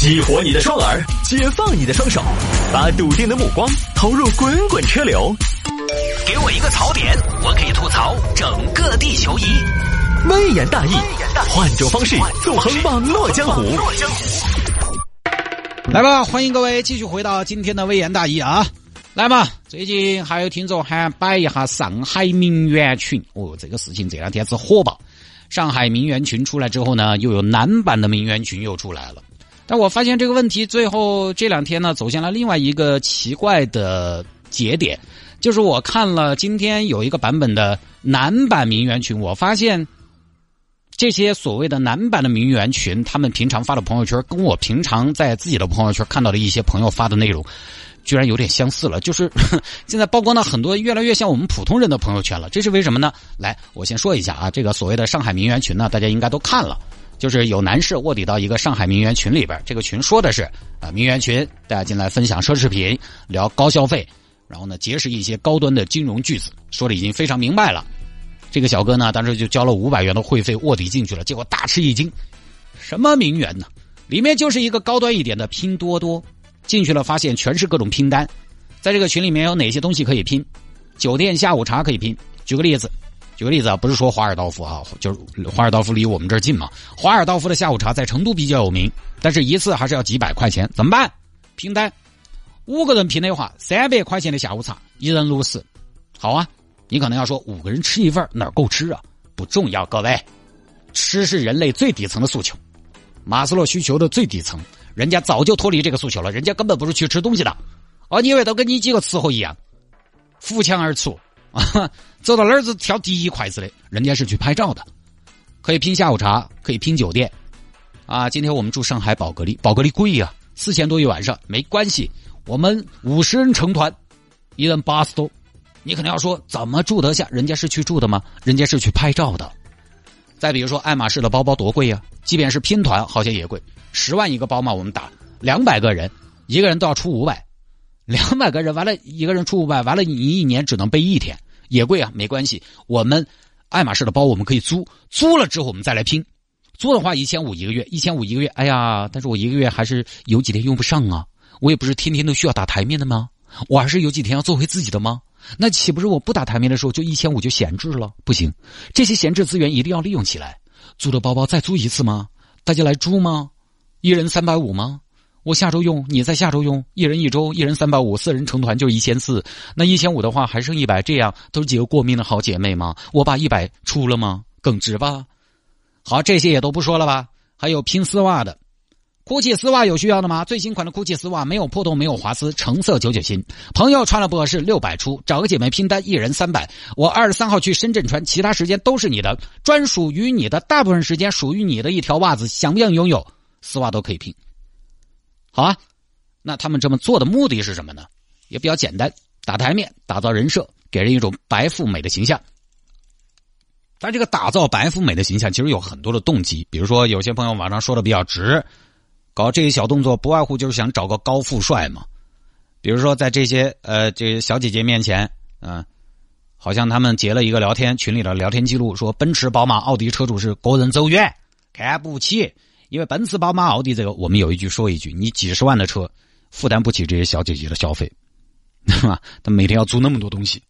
激活你的双耳，解放你的双手，把笃定的目光投入滚滚车流。给我一个槽点，我可以吐槽整个地球仪。微言大义，换种方式纵横网络江湖。来吧，欢迎各位继续回到今天的微言大义啊！来嘛，最近还有听众喊摆一下上海名媛群哦，这个事情这两天是火爆。上海名媛群出来之后呢，又有男版的名媛群又出来了。但我发现这个问题最后这两天呢，走向了另外一个奇怪的节点，就是我看了今天有一个版本的男版名媛群，我发现这些所谓的男版的名媛群，他们平常发的朋友圈，跟我平常在自己的朋友圈看到的一些朋友发的内容。居然有点相似了，就是现在曝光了很多越来越像我们普通人的朋友圈了，这是为什么呢？来，我先说一下啊，这个所谓的上海名媛群呢，大家应该都看了，就是有男士卧底到一个上海名媛群里边，这个群说的是啊名媛群，大家进来分享奢侈品，聊高消费，然后呢结识一些高端的金融巨子，说的已经非常明白了。这个小哥呢，当时就交了五百元的会费卧底进去了，结果大吃一惊，什么名媛呢？里面就是一个高端一点的拼多多。进去了，发现全是各种拼单，在这个群里面有哪些东西可以拼？酒店下午茶可以拼。举个例子，举个例子啊，不是说华尔道夫啊，就是华尔道夫离我们这儿近嘛。华尔道夫的下午茶在成都比较有名，但是一次还是要几百块钱，怎么办？拼单，五个人拼的话，三百块钱的下午茶，一人六十。好啊，你可能要说五个人吃一份哪够吃啊？不重要，各位，吃是人类最底层的诉求，马斯洛需求的最底层。人家早就脱离这个诉求了，人家根本不是去吃东西的，哦，你以为都跟你几个伺候一样，扶墙而出啊？走到哪儿子挑第一筷子的，人家是去拍照的，可以拼下午茶，可以拼酒店，啊，今天我们住上海宝格丽，宝格丽贵呀，四千多一晚上，没关系，我们五十人成团，一人八十多，你可能要说怎么住得下？人家是去住的吗？人家是去拍照的。再比如说爱马仕的包包多贵呀，即便是拼团，好像也贵。十万一个包嘛，我们打两百个人，一个人都要出五百，两百个人完了，一个人出五百，完了你一年只能背一天，也贵啊，没关系，我们爱马仕的包我们可以租，租了之后我们再来拼，租的话一千五一个月，一千五一个月，哎呀，但是我一个月还是有几天用不上啊，我也不是天天都需要打台面的吗？我还是有几天要做回自己的吗？那岂不是我不打台面的时候就一千五就闲置了？不行，这些闲置资源一定要利用起来，租的包包再租一次吗？大家来租吗？一人三百五吗？我下周用，你在下周用，一人一周，一人三百五，四人成团就一千四。那一千五的话还剩一百，这样都是几个过命的好姐妹吗？我把一百出了吗？耿直吧？好，这些也都不说了吧？还有拼丝袜的，GUCCI 丝袜有需要的吗？最新款的 GUCCI 丝袜没有破洞，没有滑丝，成色九九新。朋友穿了不合适，六百出，找个姐妹拼单，一人三百。我二十三号去深圳穿，其他时间都是你的，专属于你的，大部分时间属于你的一条袜子，想不想拥有？丝袜都可以拼，好啊。那他们这么做的目的是什么呢？也比较简单，打台面，打造人设，给人一种白富美的形象。但这个打造白富美的形象，其实有很多的动机。比如说，有些朋友网上说的比较直，搞这些小动作，不外乎就是想找个高富帅嘛。比如说，在这些呃这小姐姐面前，嗯，好像他们截了一个聊天群里的聊天记录，说奔驰、宝马、奥迪车主是个人走远，看不起。因为奔驰、宝马、奥迪这个，我们有一句说一句，你几十万的车负担不起这些小姐姐的消费，对吧？他每天要租那么多东西，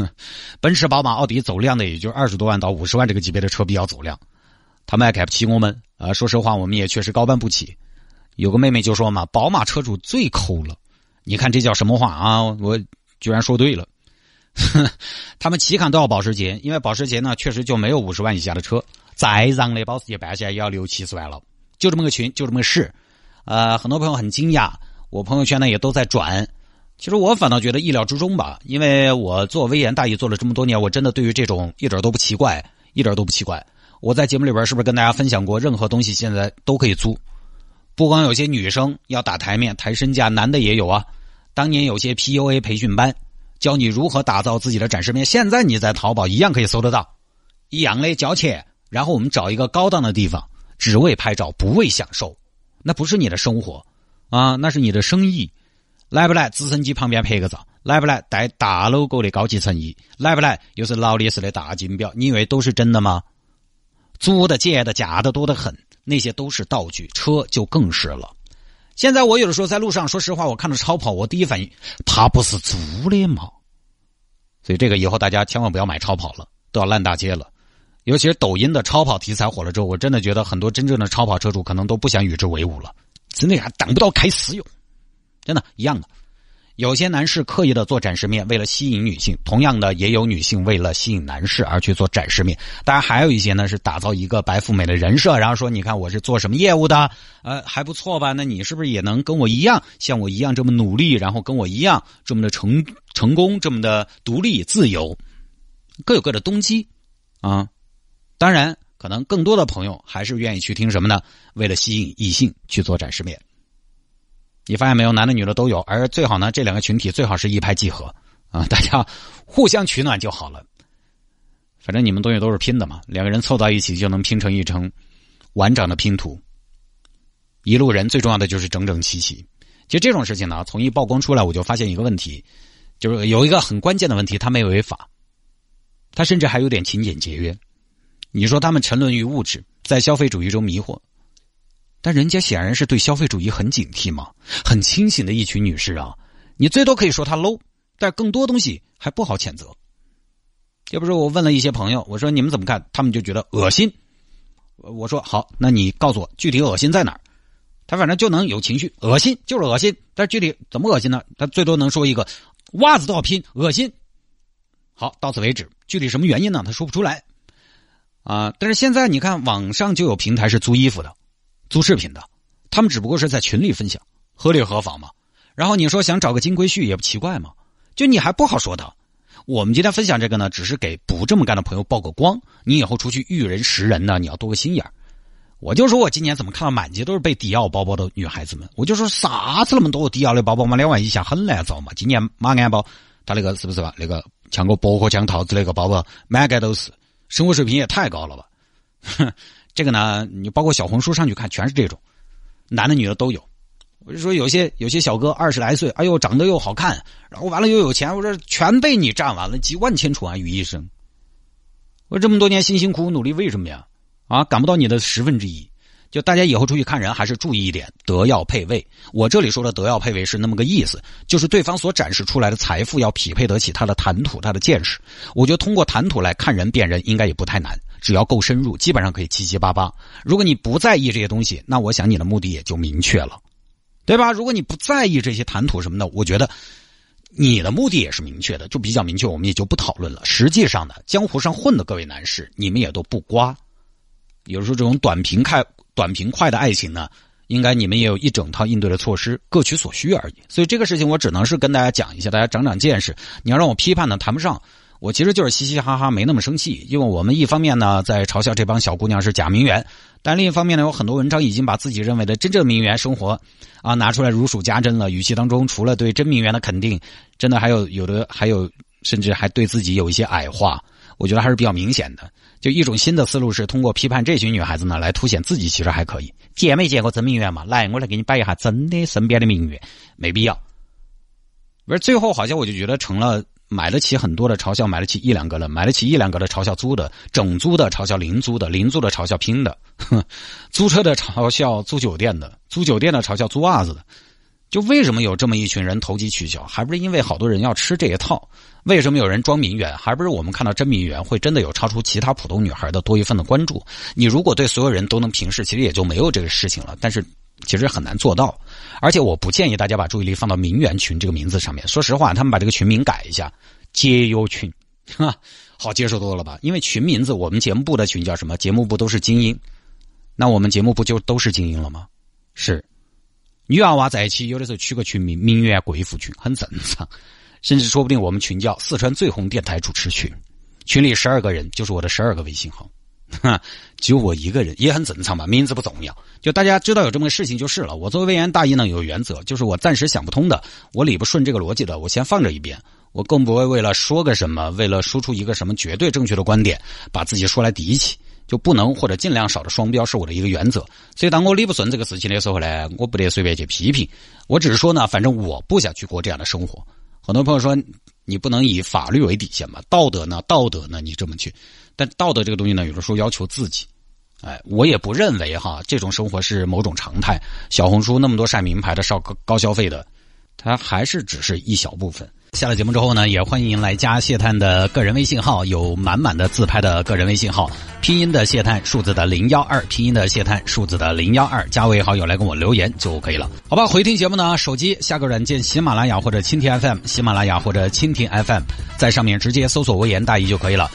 奔驰、宝马、奥迪走量的也就二十多万到五十万这个级别的车比较走量，他们还看不起我们啊！说实话，我们也确实高攀不起。有个妹妹就说嘛：“宝马车主最抠了。”你看这叫什么话啊？我居然说对了。他们起看都要保时捷，因为保时捷呢确实就没有五十万以下的车，再让的保时捷办下来也要六七十万了。就这么个群，就这么个事，呃，很多朋友很惊讶，我朋友圈呢也都在转。其实我反倒觉得意料之中吧，因为我做微言大义做了这么多年，我真的对于这种一点都不奇怪，一点都不奇怪。我在节目里边是不是跟大家分享过，任何东西现在都可以租，不光有些女生要打台面、抬身价，男的也有啊。当年有些 PUA 培训班，教你如何打造自己的展示面，现在你在淘宝一样可以搜得到，一样的交钱，然后我们找一个高档的地方。只为拍照，不为享受，那不是你的生活，啊，那是你的生意。来不来？直升机旁边拍个照，来不来？带大 logo 的高级衬衣，来不来？又是劳力士的大金表，你以为都是真的吗？租的、借的、假的多得很，那些都是道具，车就更是了。现在我有的时候在路上，说实话，我看到超跑，我第一反应，他不是租的吗？所以这个以后大家千万不要买超跑了，都要烂大街了。尤其是抖音的超跑题材火了之后，我真的觉得很多真正的超跑车主可能都不想与之为伍了，真的还等不到开私用，真的一样的。有些男士刻意的做展示面，为了吸引女性；同样的，也有女性为了吸引男士而去做展示面。当然，还有一些呢是打造一个白富美的人设，然后说：“你看我是做什么业务的，呃，还不错吧？那你是不是也能跟我一样，像我一样这么努力，然后跟我一样这么的成成功，这么的独立自由？各有各的动机啊。当然，可能更多的朋友还是愿意去听什么呢？为了吸引异性去做展示面。”你发现没有，男的女的都有，而最好呢，这两个群体最好是一拍即合啊，大家互相取暖就好了。反正你们东西都是拼的嘛，两个人凑到一起就能拼成一层完整的拼图。一路人最重要的就是整整齐齐。其实这种事情呢，从一曝光出来，我就发现一个问题，就是有一个很关键的问题，他没有违法，他甚至还有点勤俭节约。你说他们沉沦于物质，在消费主义中迷惑。但人家显然是对消费主义很警惕嘛，很清醒的一群女士啊。你最多可以说她 low，但更多东西还不好谴责。要不是我问了一些朋友，我说你们怎么看？他们就觉得恶心。我说好，那你告诉我具体恶心在哪儿？他反正就能有情绪，恶心就是恶心。但具体怎么恶心呢？他最多能说一个袜子都要拼，恶心。好，到此为止。具体什么原因呢？他说不出来。啊，但是现在你看，网上就有平台是租衣服的。租饰品的，他们只不过是在群里分享，合理合法嘛。然后你说想找个金龟婿也不奇怪嘛，就你还不好说的。我们今天分享这个呢，只是给不这么干的朋友曝个光。你以后出去遇人识人呢，你要多个心眼我就说我今年怎么看到满街都是背迪奥包包的女孩子们，我就说啥子那么多迪奥的包包嘛，两万以下很难找嘛。今年马鞍包，他那个是不是吧？那个像个薄荷枪套子那个包包，满街都是，生活水平也太高了吧？哼。这个呢，你包括小红书上去看，全是这种，男的女的都有。我就说有些有些小哥二十来岁，哎呦长得又好看，然后完了又有钱，我说全被你占完了，几万千宠爱于一身。我这么多年辛辛苦苦努力，为什么呀？啊，赶不到你的十分之一。就大家以后出去看人，还是注意一点，德要配位。我这里说的德要配位是那么个意思，就是对方所展示出来的财富要匹配得起他的谈吐、他的见识。我觉得通过谈吐来看人辨人，应该也不太难，只要够深入，基本上可以七七八八。如果你不在意这些东西，那我想你的目的也就明确了，对吧？如果你不在意这些谈吐什么的，我觉得你的目的也是明确的，就比较明确，我们也就不讨论了。实际上呢，江湖上混的各位男士，你们也都不瓜。有时候这种短平快。短平快的爱情呢，应该你们也有一整套应对的措施，各取所需而已。所以这个事情我只能是跟大家讲一下，大家长长见识。你要让我批判呢，谈不上。我其实就是嘻嘻哈哈，没那么生气。因为我们一方面呢在嘲笑这帮小姑娘是假名媛，但另一方面呢，有很多文章已经把自己认为的真正名媛生活啊拿出来如数家珍了。语气当中除了对真名媛的肯定，真的还有有的还有，甚至还对自己有一些矮化。我觉得还是比较明显的。就一种新的思路是通过批判这群女孩子呢，来凸显自己其实还可以。见没见过真名媛嘛？来，我来给你摆一下真的身边的名媛，没必要。不是最后好像我就觉得成了买得起很多的嘲笑，买得起一两个了，买得起一两个的嘲笑租的，整租的嘲笑零租的，零租的嘲笑拼的，租车的嘲笑租酒店的，租酒店的嘲笑租袜子的。就为什么有这么一群人投机取巧？还不是因为好多人要吃这一套？为什么有人装名媛？还不是我们看到真名媛会真的有超出其他普通女孩的多一份的关注？你如果对所有人都能平视，其实也就没有这个事情了。但是其实很难做到。而且我不建议大家把注意力放到名媛群这个名字上面。说实话，他们把这个群名改一下，节约群，哈，好接受多了吧？因为群名字，我们节目部的群叫什么？节目部都是精英，那我们节目部就都是精英了吗？是。女娃娃在一起，有的时候取个群名“名媛贵妇群”很正常，甚至说不定我们群叫“四川最红电台主持群”，群里十二个人就是我的十二个微信号，哈，只有我一个人也很正常嘛，名字不重要，就大家知道有这么个事情就是了。我作为微言大义呢，有原则，就是我暂时想不通的，我理不顺这个逻辑的，我先放着一边，我更不会为了说个什么，为了输出一个什么绝对正确的观点，把自己说来敌起。就不能或者尽量少的双标是我的一个原则，所以当我理不顺这个事情的时候呢，我不得随便去批评。我只是说呢，反正我不想去过这样的生活。很多朋友说你不能以法律为底线嘛，道德呢？道德呢？你这么去，但道德这个东西呢，有的时候要求自己哎，我也不认为哈，这种生活是某种常态。小红书那么多晒名牌的、烧高高消费的，它还是只是一小部分。下了节目之后呢，也欢迎来加谢探的个人微信号，有满满的自拍的个人微信号，拼音的谢探，数字的零幺二，拼音的谢探，数字的零幺二，加为好友来跟我留言就可以了。好吧，回听节目呢，手机下个软件喜马拉雅或者蜻蜓 FM，喜马拉雅或者蜻蜓 FM，在上面直接搜索“微言大义”就可以了。